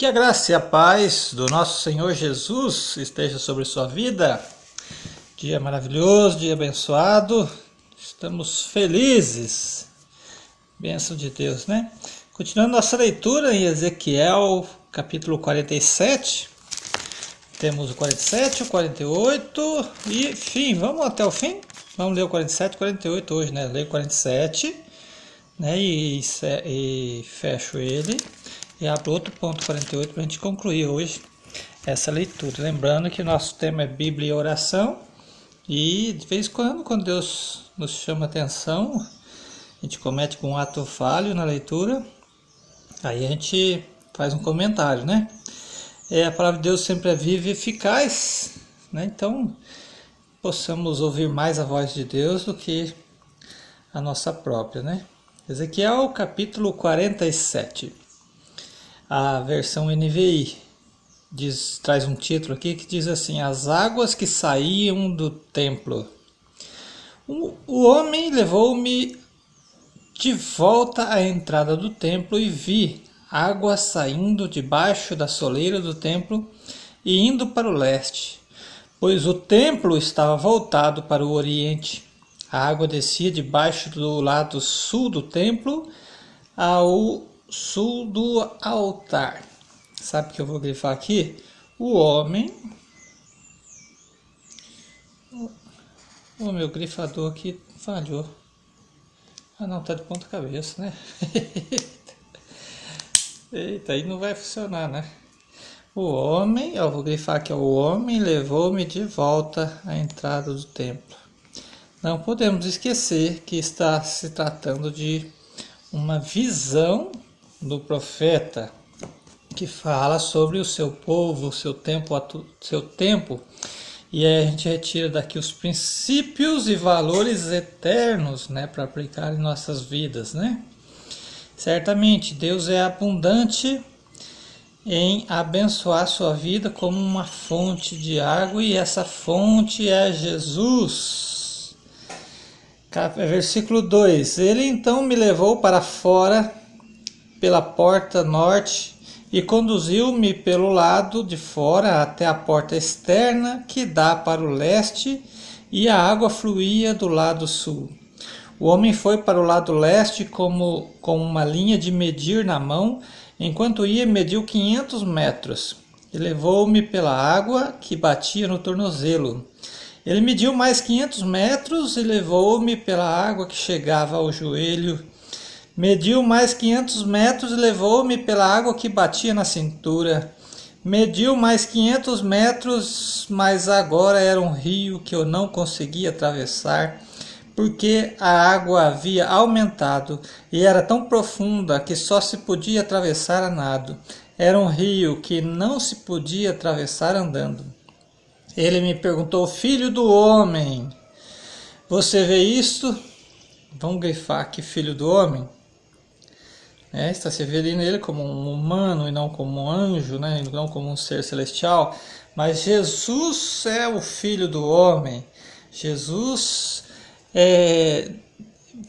Que a graça e a paz do nosso Senhor Jesus esteja sobre sua vida. Dia maravilhoso, dia abençoado. Estamos felizes. Bênção de Deus, né? Continuando nossa leitura em Ezequiel, capítulo 47. Temos o 47, o 48 e, enfim, vamos até o fim? Vamos ler o 47 e 48 hoje, né? Leio o 47 né? e, e fecho ele e abro outro ponto 48 para a gente concluir hoje essa leitura. Lembrando que nosso tema é Bíblia e oração. E de vez em quando, quando Deus nos chama atenção, a gente comete com um ato falho na leitura, aí a gente faz um comentário, né? É, a palavra de Deus sempre é viva e eficaz, né? Então, possamos ouvir mais a voz de Deus do que a nossa própria, né? Ezequiel capítulo 47 a versão NVI diz, traz um título aqui que diz assim: As águas que saíam do templo. O, o homem levou-me de volta à entrada do templo e vi água saindo debaixo da soleira do templo e indo para o leste, pois o templo estava voltado para o oriente. A água descia debaixo do lado sul do templo ao sul do altar. Sabe o que eu vou grifar aqui? O homem. O meu grifador aqui falhou. Ah não, tá de ponta cabeça, né? Eita, aí não vai funcionar, né? O homem, eu vou grifar aqui, o homem levou-me de volta à entrada do templo. Não podemos esquecer que está se tratando de uma visão do profeta que fala sobre o seu povo, o seu tempo, seu tempo, e aí a gente retira daqui os princípios e valores eternos, né, para aplicar em nossas vidas, né? Certamente Deus é abundante em abençoar sua vida como uma fonte de água e essa fonte é Jesus. Versículo 2: Ele então me levou para fora pela porta norte e conduziu-me pelo lado de fora até a porta externa que dá para o leste, e a água fluía do lado sul. O homem foi para o lado leste como com uma linha de medir na mão, enquanto ia mediu quinhentos metros. E levou-me pela água que batia no tornozelo. Ele mediu mais quinhentos metros e levou-me pela água que chegava ao joelho Mediu mais 500 metros e levou-me pela água que batia na cintura. Mediu mais 500 metros, mas agora era um rio que eu não conseguia atravessar, porque a água havia aumentado e era tão profunda que só se podia atravessar a nado. Era um rio que não se podia atravessar andando. Ele me perguntou: Filho do homem, você vê isto? Vamos grifar aqui, filho do homem. É, está se vendo ele como um humano e não como um anjo, né? não como um ser celestial. Mas Jesus é o Filho do homem. Jesus é,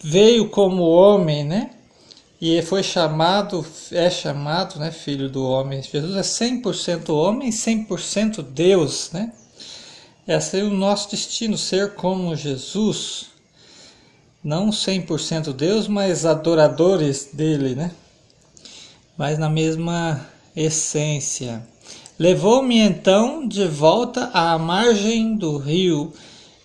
veio como homem, né? E foi chamado, é chamado, né, Filho do homem. Jesus é 100% homem, 100% Deus, né? Esse é o nosso destino, ser como Jesus não 100% Deus, mas adoradores dele, né? Mas na mesma essência. Levou-me então de volta à margem do rio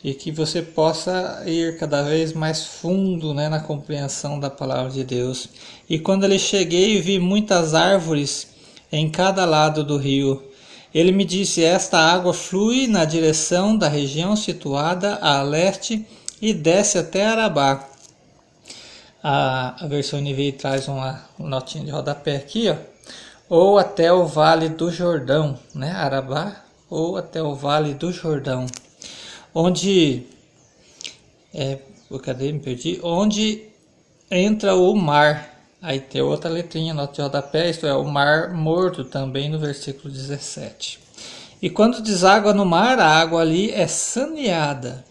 e que você possa ir cada vez mais fundo né, na compreensão da palavra de Deus. E quando ele cheguei, vi muitas árvores em cada lado do rio. Ele me disse: Esta água flui na direção da região situada a leste e desce até Arabá. A, versão NVI traz uma notinha de rodapé aqui, ó. Ou até o Vale do Jordão, né? Arabá, ou até o Vale do Jordão. Onde. É, cadê? Me perdi. Onde entra o mar. Aí tem outra letrinha, nota de rodapé, isto é, o mar morto também no versículo 17. E quando deságua no mar, a água ali é saneada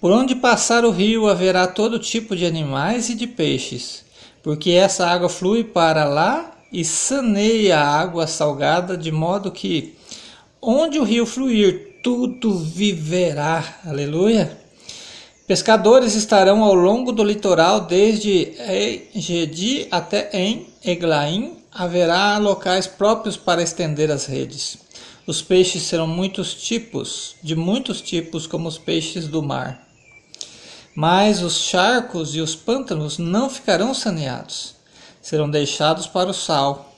por onde passar o rio haverá todo tipo de animais e de peixes, porque essa água flui para lá e saneia a água salgada, de modo que onde o rio fluir, tudo viverá. Aleluia. Pescadores estarão ao longo do litoral, desde Egedi até em Eglaim. Haverá locais próprios para estender as redes. Os peixes serão muitos tipos, de muitos tipos, como os peixes do mar. Mas os charcos e os pântanos não ficarão saneados, serão deixados para o sal.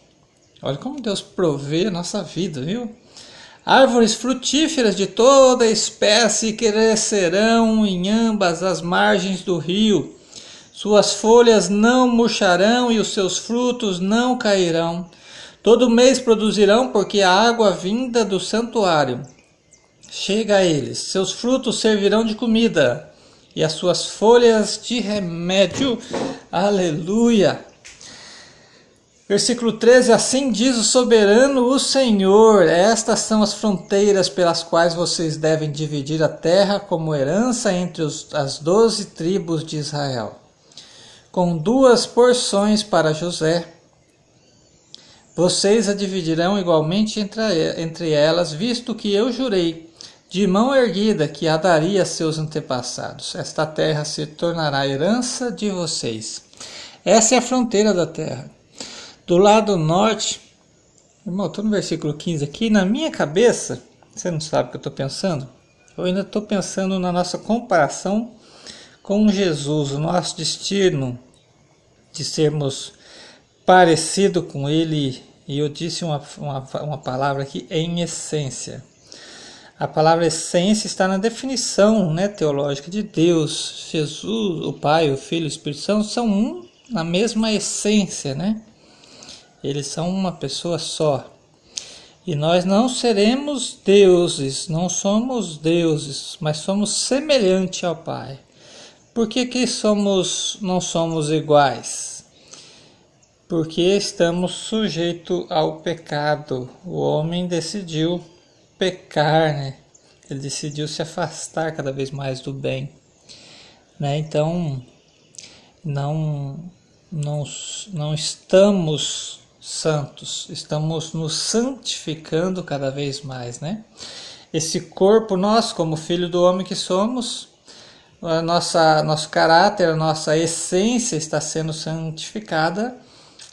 Olha como Deus provê a nossa vida, viu? Árvores frutíferas de toda espécie crescerão em ambas as margens do rio. Suas folhas não murcharão e os seus frutos não cairão. Todo mês produzirão, porque a água vinda do santuário chega a eles. Seus frutos servirão de comida e as suas folhas de remédio. Aleluia! Versículo 13: Assim diz o soberano, o Senhor: Estas são as fronteiras pelas quais vocês devem dividir a terra como herança entre os, as doze tribos de Israel, com duas porções para José. Vocês a dividirão igualmente entre, entre elas, visto que eu jurei de mão erguida que a daria a seus antepassados. Esta terra se tornará herança de vocês. Essa é a fronteira da terra. Do lado norte, irmão, estou no versículo 15 aqui, na minha cabeça, você não sabe o que eu estou pensando? Eu ainda estou pensando na nossa comparação com Jesus, o nosso destino de sermos parecido com Ele. E eu disse uma, uma, uma palavra aqui, em essência. A palavra essência está na definição né, teológica de Deus. Jesus, o Pai, o Filho e o Espírito Santo são um na mesma essência, né? Eles são uma pessoa só. E nós não seremos deuses, não somos deuses, mas somos semelhantes ao Pai. Por que, que somos, não somos iguais? Porque estamos sujeitos ao pecado. O homem decidiu pecar, né? Ele decidiu se afastar cada vez mais do bem. Né? Então, não, não, não estamos santos, estamos nos santificando cada vez mais, né? Esse corpo nós, como filho do homem que somos, a nossa nosso caráter, a nossa essência está sendo santificada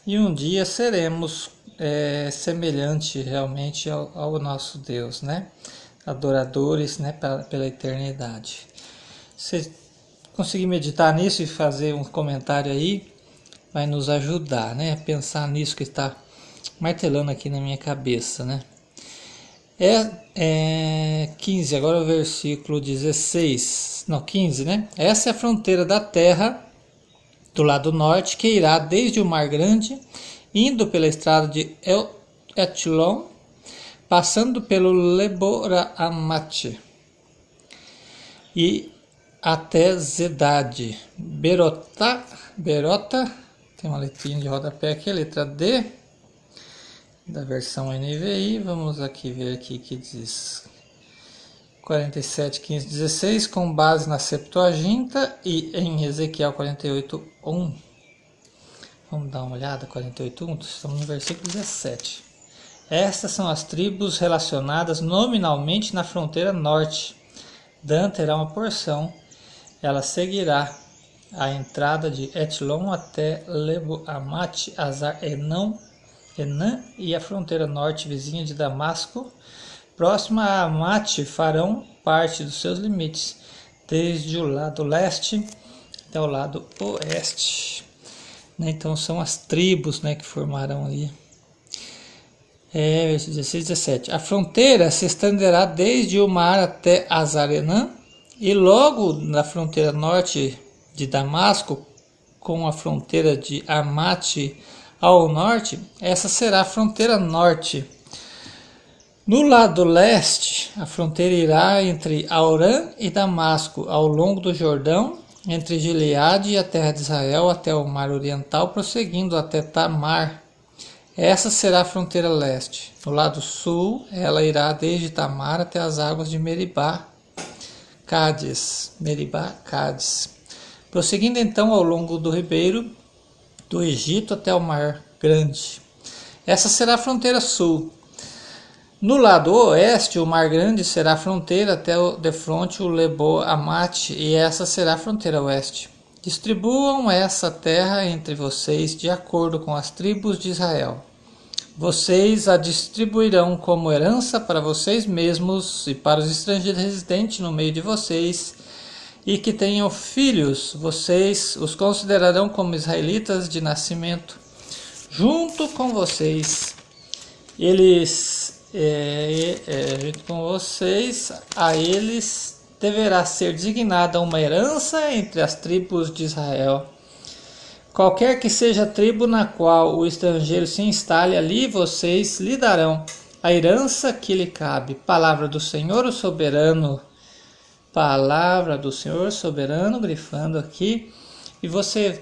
e um dia seremos é, semelhante realmente ao, ao, nosso Deus, né? Adoradores, né? Pela, pela eternidade. Se conseguir meditar nisso e fazer um comentário aí, vai nos ajudar, né? Pensar nisso que está martelando aqui na minha cabeça, né? É, é 15, agora o versículo 16, não, 15, né? Essa é a fronteira da terra do lado norte que irá desde o Mar Grande, indo pela estrada de El Etlon, passando pelo Leboraamate e até Zedade, Berota, Berota tem uma letrinha de rodapé aqui, letra D da versão NVI. Vamos aqui ver aqui que diz 47, 15, 16 com base na Septuaginta e em Ezequiel 48, 1. Vamos dar uma olhada, 48, 1, estamos no versículo 17. Estas são as tribos relacionadas nominalmente na fronteira norte. Dan terá uma porção, ela seguirá a entrada de Etlon até Lebo Amat, Azar Enão, Enã e a fronteira norte vizinha de Damasco, próxima a Amat, farão parte dos seus limites, desde o lado leste até o lado oeste. Né? Então são as tribos né, que formarão ali. É, 16 17. A fronteira se estenderá desde o mar até Azarenã, e logo na fronteira norte de Damasco com a fronteira de Amate ao norte, essa será a fronteira norte. No lado leste, a fronteira irá entre Aurã e Damasco, ao longo do Jordão, entre Gileade e a terra de Israel até o mar oriental, prosseguindo até Tamar. Essa será a fronteira leste. No lado sul, ela irá desde Tamar até as águas de Meribá, Cádiz, Meribá, Cádiz. Prosseguindo então ao longo do ribeiro do Egito até o Mar Grande. Essa será a fronteira sul. No lado oeste, o Mar Grande será a fronteira até o defronte o Lebo Amate, e essa será a fronteira oeste. Distribuam essa terra entre vocês de acordo com as tribos de Israel. Vocês a distribuirão como herança para vocês mesmos e para os estrangeiros residentes no meio de vocês e que tenham filhos, vocês os considerarão como israelitas de nascimento, junto com vocês. Eles, é, é, junto com vocês, a eles deverá ser designada uma herança entre as tribos de Israel. Qualquer que seja a tribo na qual o estrangeiro se instale, ali vocês lhe darão a herança que lhe cabe. Palavra do Senhor o soberano. Palavra do Senhor soberano, grifando aqui. E você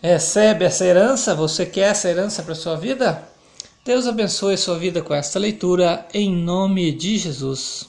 recebe essa herança? Você quer essa herança para sua vida? Deus abençoe sua vida com esta leitura em nome de Jesus.